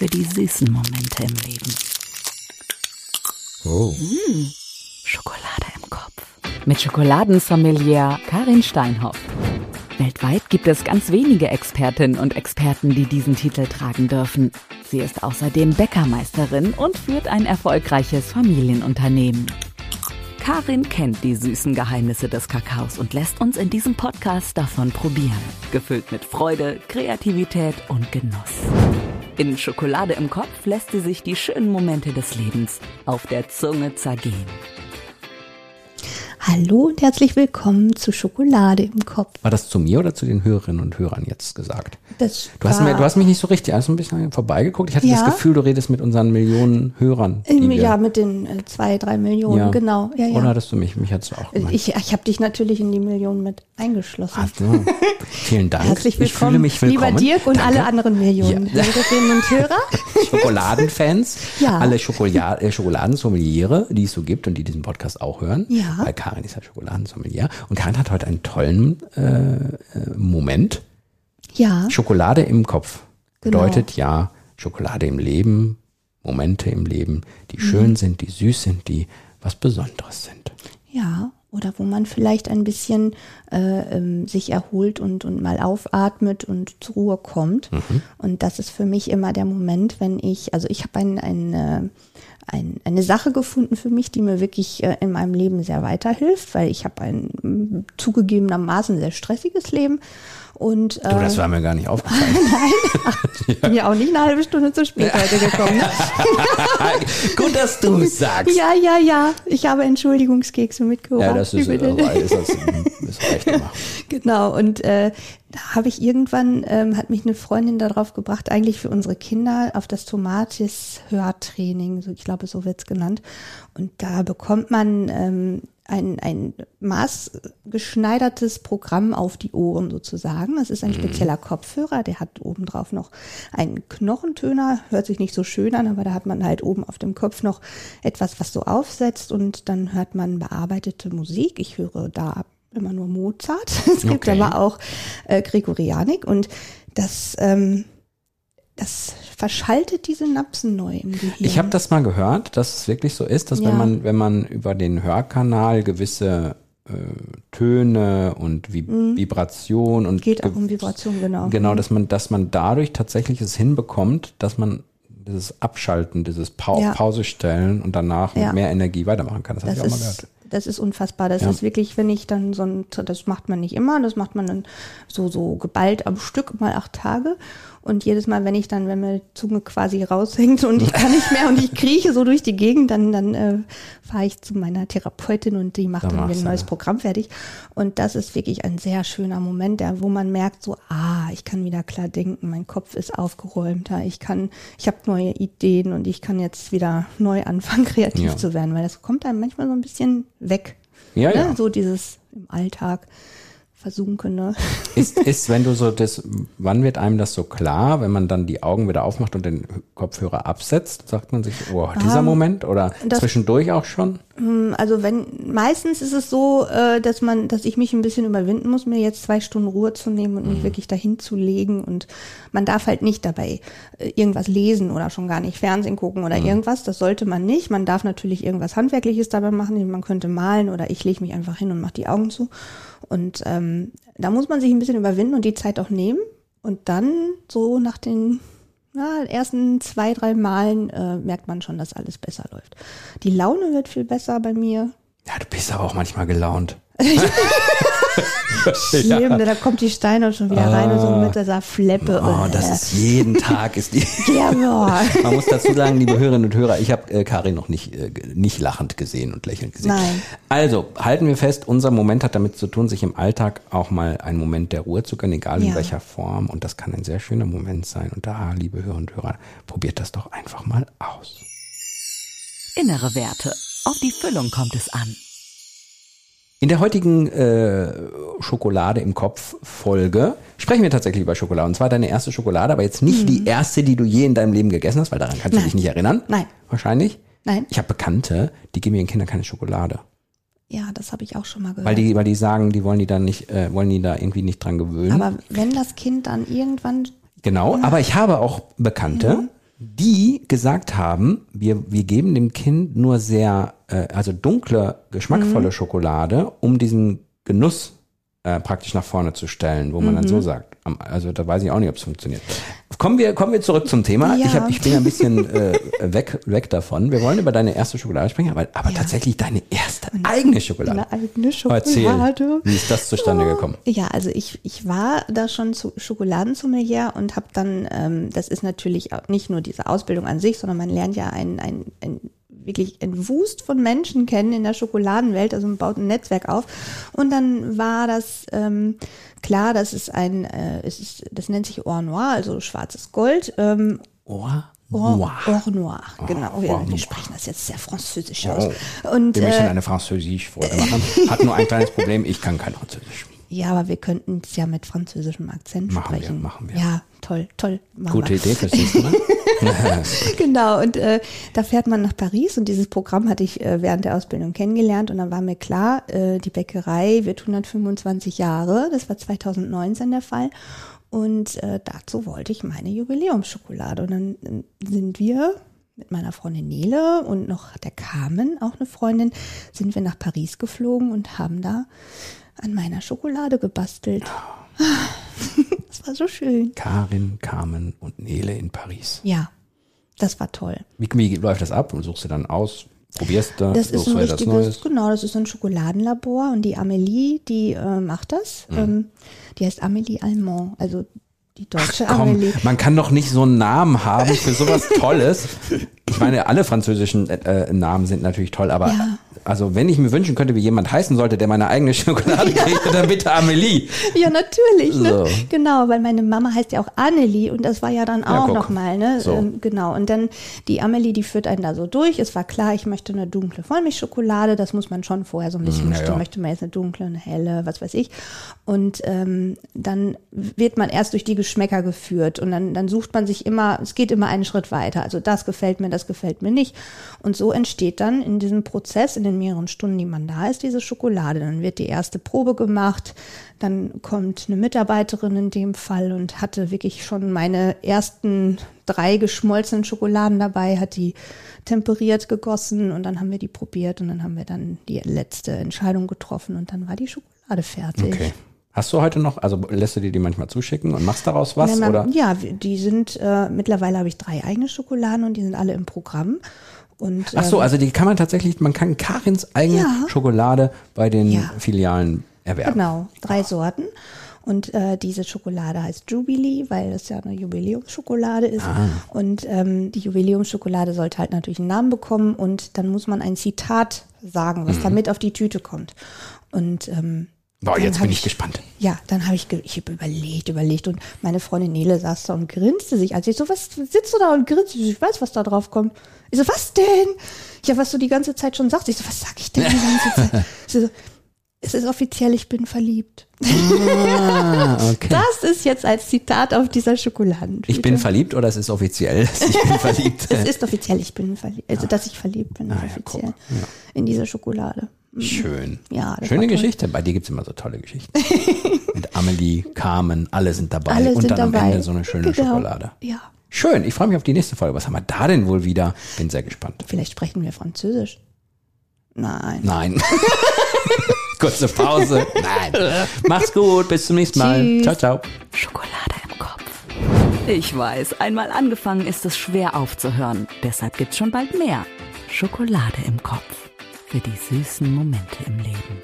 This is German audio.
für die süßen Momente im Leben. Oh. Mmh, Schokolade im Kopf. Mit Schokoladensommelier Karin Steinhoff. Weltweit gibt es ganz wenige Expertinnen und Experten, die diesen Titel tragen dürfen. Sie ist außerdem Bäckermeisterin und führt ein erfolgreiches Familienunternehmen. Karin kennt die süßen Geheimnisse des Kakaos und lässt uns in diesem Podcast davon probieren. Gefüllt mit Freude, Kreativität und Genuss. In Schokolade im Kopf lässt sie sich die schönen Momente des Lebens auf der Zunge zergehen. Hallo und herzlich willkommen zu Schokolade im Kopf. War das zu mir oder zu den Hörerinnen und Hörern jetzt gesagt? Das Du hast, mir, du hast mich nicht so richtig, also ein bisschen vorbeigeguckt. Ich hatte Ja. das Gefühl, du redest mit unseren Millionen Hörern. Ähm, ja, mit den äh, zwei, drei Millionen, Ja. genau. Ja, Oder hattest du mich? Mich hattest du auch gemeint. Ich, ich habe dich natürlich in die Millionen mit eingeschlossen. Ach so. Vielen Dank. Herzlich Ich willkommen, fühle mich willkommen. lieber Dirk und Danke. alle anderen Millionen. Hörerinnen und Hörer. Schokoladenfans, Ja. alle Schokola äh, Schokoladensommeliere, die es so gibt und die diesen Podcast auch hören. Ja. Karin ist ja Schokoladensommelier. Und Karin hat heute einen tollen äh, äh, Moment. Ja, Schokolade im Kopf Genau. bedeutet ja Schokolade im Leben, Momente im Leben, die Mhm. schön sind, die süß sind, die was Besonderes sind. ja. Oder wo man vielleicht ein bisschen äh, ähm, sich erholt und, und mal aufatmet und zur Ruhe kommt. Mhm. Und das ist für mich immer der Moment, wenn ich, also ich habe ein, ein, äh, ein, eine Sache gefunden für mich, die mir wirklich äh, in meinem Leben sehr weiterhilft, weil ich habe ein zugegebenermaßen sehr stressiges Leben. Und äh, Du, das war mir gar nicht aufgefallen. bin ja auch nicht eine halbe Stunde zu spät heute gekommen. Ne? Gut, dass du es sagst. Ja, ja, ja. Ich habe Entschuldigungskekse mitgebracht. Ja, das ist, äh, ist, das, ist recht gemacht. Genau, und äh, da habe ich irgendwann, ähm, hat mich eine Freundin darauf gebracht, eigentlich für unsere Kinder auf das Tomatis-Hörtraining, so, ich glaube, so wird's genannt. Und da bekommt man ähm, ein, ein maßgeschneidertes Programm auf die Ohren sozusagen. Das ist ein spezieller Kopfhörer, der hat obendrauf noch einen Knochentöner, hört sich nicht so schön an, aber da hat man halt oben auf dem Kopf noch etwas, was so aufsetzt und dann hört man bearbeitete Musik. Ich höre da immer nur Mozart. Es gibt Okay. aber auch äh, Gregorianik und das, ähm, das verschaltet die Synapsen neu im Gehirn. Ich habe das mal gehört, dass es wirklich so ist, dass Ja. wenn man, wenn man über den Hörkanal gewisse äh, Töne und Vi Vibration und Mhm. Geht auch um Vibration, genau. Genau, dass man, dass man dadurch tatsächlich es hinbekommt, dass man dieses Abschalten, dieses Pau Ja. Pause stellen und danach Ja. mit mehr Energie weitermachen kann. Das habe Das ich auch mal gehört. Das ist unfassbar. Das Ja. ist wirklich, wenn ich dann so ein, das macht man nicht immer, das macht man dann so, so geballt am Stück, mal acht Tage. Und jedes Mal, wenn ich dann, wenn mir die Zunge quasi raushängt und ich kann nicht mehr und ich krieche so durch die Gegend, dann, dann äh, fahre ich zu meiner Therapeutin und die macht Dann dann mir ein neues das. Programm fertig. Und das ist wirklich ein sehr schöner Moment, der, wo man merkt, so, ah, ich kann wieder klar denken, mein Kopf ist aufgeräumter, ich kann, ich habe neue Ideen und ich kann jetzt wieder neu anfangen, kreativ Ja. zu werden, weil das kommt einem manchmal so ein bisschen weg. Ja, ne? ja. So dieses im Alltag versunkene. Ist, ist, wenn du so das, wann wird einem das so klar, wenn man dann die Augen wieder aufmacht und den Kopfhörer absetzt, sagt man sich, oh, dieser Moment oder Ähm, das- zwischendurch auch schon? Also wenn meistens ist es so, äh, dass man, dass ich mich ein bisschen überwinden muss, mir jetzt zwei Stunden Ruhe zu nehmen und Mhm. mich wirklich dahin zu legen. Und man darf halt nicht dabei äh, irgendwas lesen oder schon gar nicht Fernsehen gucken Mhm. oder irgendwas. Das sollte man nicht. Man darf natürlich irgendwas Handwerkliches dabei machen. Man könnte malen oder ich lege mich einfach hin und mache die Augen zu. Und ähm, da muss man sich ein bisschen überwinden und die Zeit auch nehmen. Und dann so nach den na, ersten zwei, drei Malen äh, merkt man schon, dass alles besser läuft. Die Laune wird viel besser bei mir. Ja, du bist aber auch manchmal gelaunt. Schlimm, da kommt die Steine schon wieder rein und so mit dieser Fleppe. Oh, das ist jeden Tag ist die. ja, boah. Man muss dazu sagen, liebe Hörerinnen und Hörer, ich habe äh, Karin noch nicht, äh, nicht lachend gesehen und lächelnd gesehen. Nein. Also, halten wir fest, unser Moment hat damit zu tun, sich im Alltag auch mal einen Moment der Ruhe zu gönnen, egal in Ja. welcher Form. Und das kann ein sehr schöner Moment sein. Und da, liebe Hörerinnen und Hörer, probiert das doch einfach mal aus. Innere Werte. Auf die Füllung kommt es an. In der heutigen äh, Schokolade im Kopf Folge sprechen wir tatsächlich über Schokolade. Und zwar deine erste Schokolade, aber jetzt nicht die erste, die du je in deinem Leben gegessen hast, weil daran kannst du Mhm. Nein. dich nicht erinnern. Nein. Wahrscheinlich. Nein. Ich habe Bekannte, die geben ihren Kindern keine Schokolade. Ja, das habe ich auch schon mal gehört. Weil die, weil die sagen, die wollen die dann nicht, äh, wollen die da irgendwie nicht dran gewöhnen. Aber wenn das Kind dann irgendwann genau, aber ich habe auch Bekannte, die gesagt haben, wir, wir geben dem Kind nur sehr, äh, also dunkle, geschmackvolle Mhm. Schokolade, um diesen Genuss äh, praktisch nach vorne zu stellen, wo man dann Mhm. so sagt. am- Also da weiß ich auch nicht, ob es funktioniert. Kommen wir, kommen wir zurück zum Thema. Ja. Ich, hab, ich bin ein bisschen äh, weg, weg davon. Wir wollen über deine erste Schokolade sprechen, aber, aber Ja. tatsächlich deine erste eigene Schokolade. Eine eigene Erzähl, Schokolade. wie ist das zustande gekommen? Ja, also ich, ich war da schon zu Schokoladensommelier und habe dann, ähm, das ist natürlich auch nicht nur diese Ausbildung an sich, sondern man lernt ja ein, ein, ein wirklich ein Wust von Menschen kennen in der Schokoladenwelt, also man baut ein Netzwerk auf. Und dann war das ähm, klar, das ist ein, äh, es ist, das nennt sich Or Noir, also schwarzes Gold. Ähm, Or noir. Or Noir, genau. Wir, Or wir sprechen das jetzt sehr französisch Oh. aus. Und Wir möchten äh, eine Französisch-Folge machen. Hat nur ein kleines Problem, ich kann kein Französisch. Ja, aber wir könnten es ja mit französischem Akzent Machen wir, sprechen. machen wir. Ja, toll, toll. Gute wir. Idee fürs nächste Mal. Genau, und äh, da fährt man nach Paris und dieses Programm hatte ich äh, während der Ausbildung kennengelernt und dann war mir klar, äh, die Bäckerei wird 125 Jahre, das war 2019 der Fall. Und äh, dazu wollte ich meine Jubiläumsschokolade. Und dann äh, sind wir mit meiner Freundin Nele und noch der Carmen, auch eine Freundin, sind wir nach Paris geflogen und haben da an meiner Schokolade gebastelt. Das war so schön. Karin, Carmen und Nele in Paris. Ja, das war toll. Wie, wie läuft das ab? Und suchst du dann aus? Probierst du? Das ist suchst ein du etwas richtiges, genau, das ist ein Schokoladenlabor und die Amelie, die äh, macht das. Mhm. Ähm, die heißt Amelie Allemand, also die deutsche Komm, Amelie. man kann doch nicht so einen Namen haben für sowas Tolles. Ich meine, alle französischen äh, äh, Namen sind natürlich toll, aber Ja. Also wenn ich mir wünschen könnte, wie jemand heißen sollte, der meine eigene Schokolade kriegt, dann bitte Amelie. Ja, natürlich, ne? So. Genau, weil meine Mama heißt ja auch Annelie und das war ja dann Ja, auch guck. nochmal, ne? So. Ähm, genau. Und dann die Amelie, die führt einen da so durch. Es war klar, ich möchte eine dunkle Vollmilchschokolade. Das muss man schon vorher so ein bisschen Mm, ja, bestimmen. ja. Möchte man jetzt eine dunkle, eine helle, was weiß ich. Und ähm, dann wird man erst durch die Geschmäcker geführt und dann, dann sucht man sich immer, es geht immer einen Schritt weiter. Also das gefällt mir, das gefällt mir nicht. Und so entsteht dann in diesem Prozess, in den mehreren Stunden, die man da ist, diese Schokolade. Dann wird die erste Probe gemacht, dann kommt eine Mitarbeiterin in dem Fall und hatte wirklich schon meine ersten drei geschmolzenen Schokoladen dabei, hat die temperiert gegossen und dann haben wir die probiert und dann haben wir dann die letzte Entscheidung getroffen und dann war die Schokolade fertig. Okay. Hast du heute noch, also lässt du dir die manchmal zuschicken und machst daraus was? Nein, man- oder? Ja, die sind, äh, mittlerweile habe ich drei eigene Schokoladen und die sind alle im Programm. Und, Ach so, ähm, also die kann man tatsächlich, man kann Karins eigene Ja. Schokolade bei den Ja. Filialen erwerben. Genau, drei Sorten. Und äh, diese Schokolade heißt Jubilee, weil es ja eine Jubiläumsschokolade ist. Ah. Und ähm, die Jubiläumsschokolade sollte halt natürlich einen Namen bekommen und dann muss man ein Zitat sagen, Mhm. was damit auf die Tüte kommt. Und ähm, Boah, jetzt hab bin ich gespannt. Ja, dann habe ich, ge- ich habe überlegt, überlegt und meine Freundin Nele saß da und grinste sich. Als ich so, was sitzt du da und grinst? Ich Ich weiß, was da drauf kommt. Ich so, was denn? Ja, was du die ganze Zeit schon sagst. Ich so, was sag ich denn die ganze Zeit? Sie so, es ist offiziell, ich bin verliebt. Ah, okay. Das ist jetzt als Zitat auf dieser Schokoladentüte. Ich bin verliebt oder es ist offiziell, dass ich bin verliebt. Es ist offiziell, ich bin verliebt. Also, dass ich verliebt bin, Ah, ja, offiziell. mal, ja. In dieser Schokolade. Schön. Ja, Schöne. Geschichte. Bei dir gibt's immer so tolle Geschichten. Mit Amelie, Carmen, alle sind dabei. Alle und sind dann dabei. am Ende so eine schöne Genau. Schokolade. Ja. Schön, ich freue mich auf die nächste Folge. Was haben wir da denn wohl wieder? Bin sehr gespannt. Vielleicht sprechen wir Französisch. Nein. Nein. Kurze Pause. Nein. Mach's gut, bis zum nächsten Mal. Tschüss. Ciao, ciao. Schokolade im Kopf. Ich weiß, einmal angefangen ist es schwer aufzuhören. Deshalb gibt's schon bald mehr. Schokolade im Kopf. Für die süßen Momente im Leben.